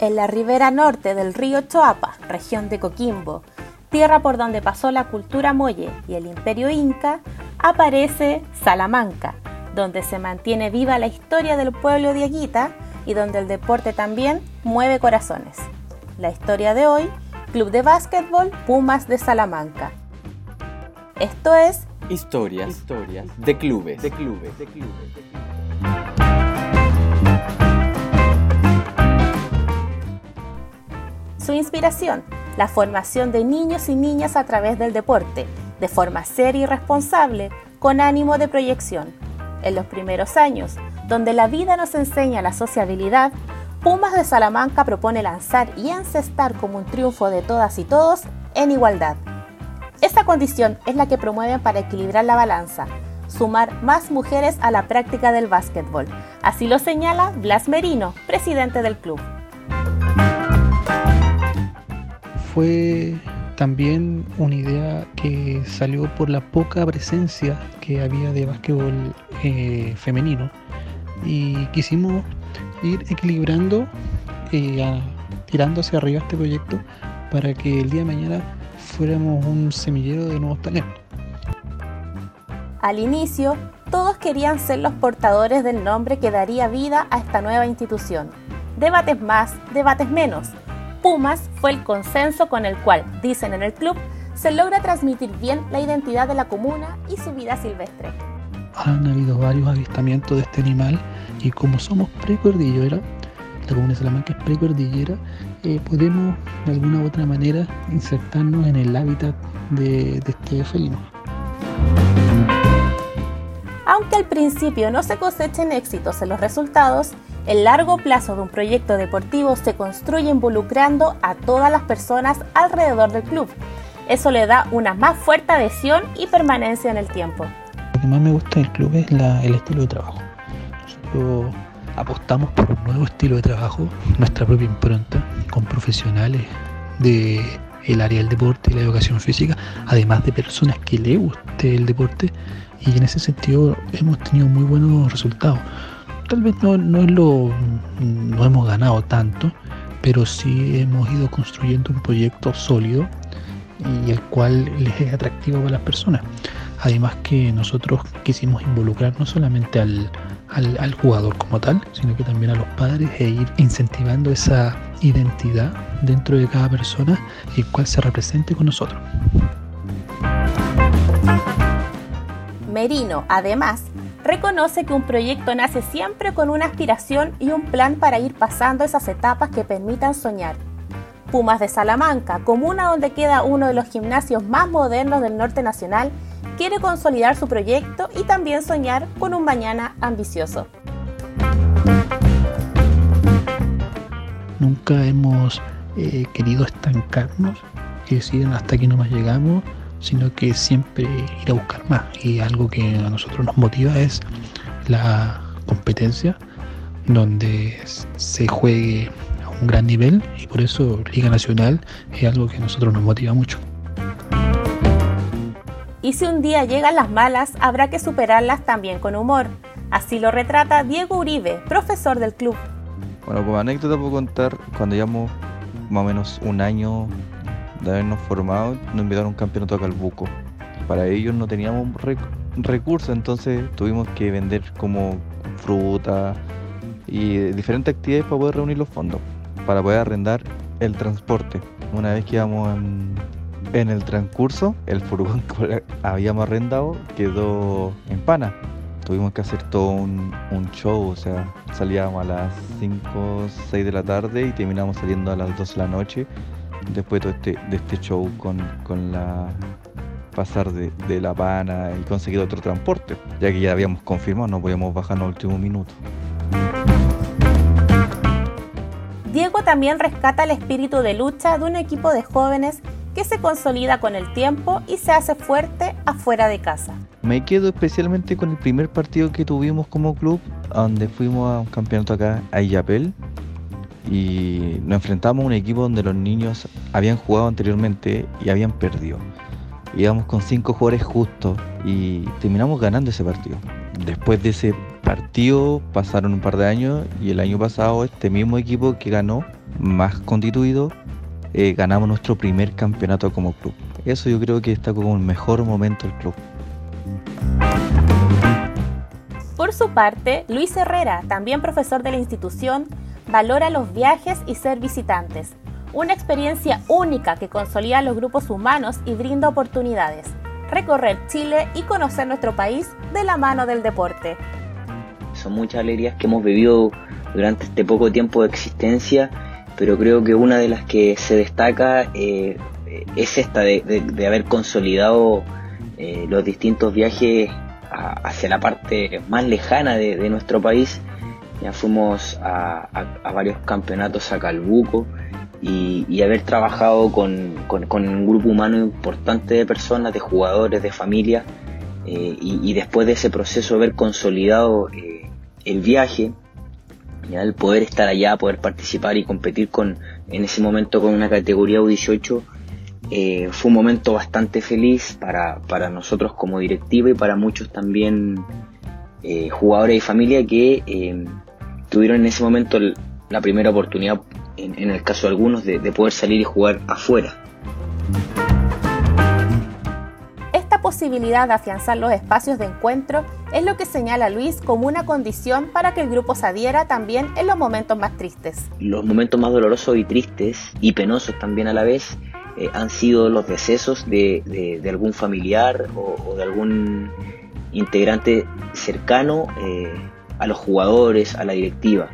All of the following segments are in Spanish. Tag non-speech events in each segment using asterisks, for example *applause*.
En la ribera norte del río Choapa, región de Coquimbo, tierra por donde pasó la cultura molle y el imperio inca, aparece Salamanca, donde se mantiene viva la historia del pueblo de Aguita y donde el deporte también mueve corazones. La historia de hoy, Club de Básquetbol Pumas de Salamanca. Esto es Historias, Historias de clubes, de clubes, de clubes. Su inspiración, la formación de niños y niñas a través del deporte, de forma seria y responsable, con ánimo de proyección. En los primeros años, donde la vida nos enseña la sociabilidad, Pumas de Salamanca propone lanzar y encestar como un triunfo de todas y todos en igualdad. Esa condición es la que promueven para equilibrar la balanza, sumar más mujeres a la práctica del básquetbol. Así lo señala Blas Merino, presidente del club. Fue también una idea que salió por la poca presencia que había de básquetbol eh, femenino y quisimos ir equilibrando, eh, tirando hacia arriba este proyecto para que el día de mañana fuéramos un semillero de nuevos talentos. Al inicio, todos querían ser los portadores del nombre que daría vida a esta nueva institución. Debates más, debates menos Pumas fue el consenso con el cual, dicen en el club, se logra transmitir bien la identidad de la comuna y su vida silvestre. Han habido varios avistamientos de este animal y como somos precordillera, la comuna de Salamanca es precordillera, eh, podemos de alguna u otra manera insertarnos en el hábitat de, de este felino. Aunque al principio no se cosechen éxitos en los resultados, el largo plazo de un proyecto deportivo se construye involucrando a todas las personas alrededor del club. Eso le da una más fuerte adhesión y permanencia en el tiempo. Lo que más me gusta del club es el estilo de trabajo. Nosotros apostamos por un nuevo estilo de trabajo, nuestra propia impronta, con profesionales del el área del deporte y la educación física, además de personas que le guste el deporte y en ese sentido hemos tenido muy buenos resultados tal vez no, no, lo, no hemos ganado tanto, pero sí hemos ido construyendo un proyecto sólido y el cual les es atractivo para las personas. Además que nosotros quisimos involucrar no solamente al, al, al, jugador como tal, sino que también a los padres e ir incentivando esa identidad dentro de cada persona y el cual se represente con nosotros. Merino, además, reconoce que un proyecto nace siempre con una aspiración y un plan para ir pasando esas etapas que permitan soñar. Pumas de Salamanca, comuna donde queda uno de los gimnasios más modernos del norte nacional, quiere consolidar su proyecto y también soñar con un mañana ambicioso. Nunca hemos eh, querido estancarnos, que decir hasta aquí nomás llegamos, sino que siempre ir a buscar más. Y algo que a nosotros nos motiva es la competencia, donde se juegue a un gran nivel y por eso Liga Nacional es algo que a nosotros nos motiva mucho. Y si un día llegan las malas, habrá que superarlas también con humor. Así lo retrata Diego Uribe, profesor del club. Bueno, como anécdota puedo contar, cuando llevamos más o menos un año de habernos formado, nos invitaron a un campeonato a Calbuco. Para ellos no teníamos recursos, entonces tuvimos que vender como fruta y diferentes actividades para poder reunir los fondos, para poder arrendar el transporte. Una vez que íbamos en, el transcurso, el furgón *laughs* que habíamos arrendado quedó en pana. Tuvimos que hacer todo un, un show, o sea, salíamos a las 5 6 de la tarde y terminamos saliendo a las 2 de la noche después de este, de este show con, con la pasar de, de, La Habana y conseguir otro transporte, ya que ya habíamos confirmado, no podíamos bajar en el último minuto. Diego también rescata el espíritu de lucha de un equipo de jóvenes que se consolida con el tiempo y se hace fuerte afuera de casa. Me quedo especialmente con el primer partido que tuvimos como club, donde fuimos a un campeonato acá a Illapel, y nos enfrentamos a un equipo donde los niños habían jugado anteriormente y habían perdido. Íbamos con cinco jugadores justos y terminamos ganando ese partido. Después de ese partido pasaron un par de años y el año pasado este mismo equipo que ganó más constituido, eh, ganamos nuestro primer campeonato como club. Eso yo creo que está como el mejor momento del club. Por su parte, Luis Herrera, también profesor de la institución, valora los viajes y ser visitantes, una experiencia única que consolida a los grupos humanos y brinda oportunidades, recorrer Chile y conocer nuestro país de la mano del deporte. Son muchas alegrías que hemos vivido durante este poco tiempo de existencia, pero creo que una de las que se destaca eh, es esta de, haber consolidado eh, los distintos viajes hacia la parte más lejana de, nuestro país. Ya fuimos a, varios campeonatos a Calbuco y, haber trabajado con, un grupo humano importante de personas, de jugadores, de familia, eh, y, después de ese proceso haber consolidado eh, el viaje, el poder estar allá, poder participar y competir con en ese momento con una categoría U18 eh, fue un momento bastante feliz para, para, nosotros como directiva y para muchos también jugadores y familia que tuvieron en ese momento la primera oportunidad, en, el caso de algunos, de, de poder salir y jugar afuera. Esta posibilidad de afianzar los espacios de encuentro es lo que señala Luis como una condición para que el grupo se adhiera también en los momentos más tristes. Los momentos más dolorosos y tristes y penosos también a la vez eh, han sido los decesos de, algún familiar o, de algún integrante cercano eh, a los jugadores, a la directiva.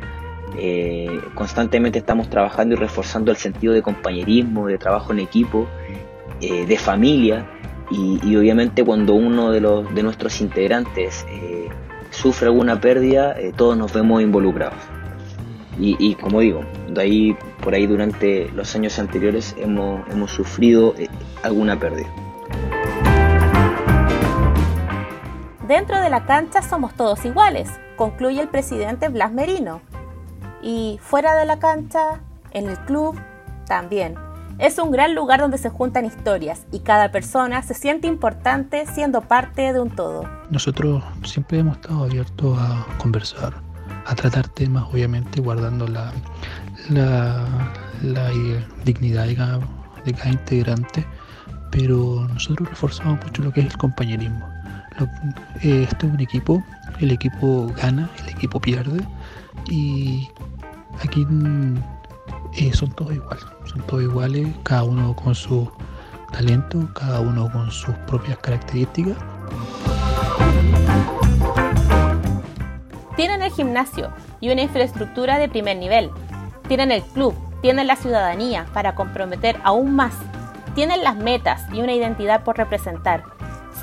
Eh, constantemente estamos trabajando y reforzando el sentido de compañerismo, de trabajo en equipo, de familia y, obviamente cuando uno de, los, de nuestros integrantes sufre alguna pérdida, todos nos vemos involucrados. Y, como digo, de ahí, por ahí durante los años anteriores hemos, hemos sufrido eh, alguna pérdida. Dentro de la cancha somos todos iguales, concluye el presidente Blas Merino. Y fuera de la cancha, en el club, también. Es un gran lugar donde se juntan historias y cada persona se siente importante siendo parte de un todo. Nosotros siempre hemos estado abiertos a conversar, a tratar temas, obviamente guardando la, la, dignidad de cada, integrante, pero nosotros reforzamos mucho lo que es el compañerismo. Eh, esto es un equipo, el equipo gana, el equipo pierde, y aquí eh, son todos iguales, son todos iguales, cada uno con su talento, cada uno con sus propias características Tienen el gimnasio y una infraestructura de primer nivel. Tienen el club, tienen la ciudadanía para comprometer aún más. Tienen las metas y una identidad por representar.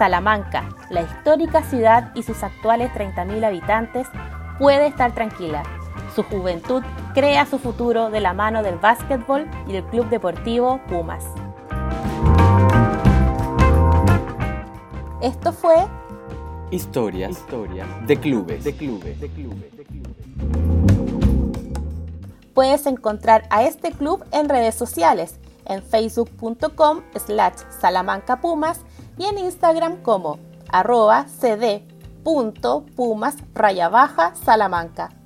Salamanca, la histórica ciudad y sus actuales 30.000 habitantes, puede estar tranquila. Su juventud crea su futuro de la mano del básquetbol y del club deportivo Pumas. Esto fue Historias, Historias de clubes, de clubes, de clubes, de clubes. Puedes encontrar a este club en redes sociales, en facebook.com slash salamancapumas y en Instagram como arroba cd.pumas salamanca.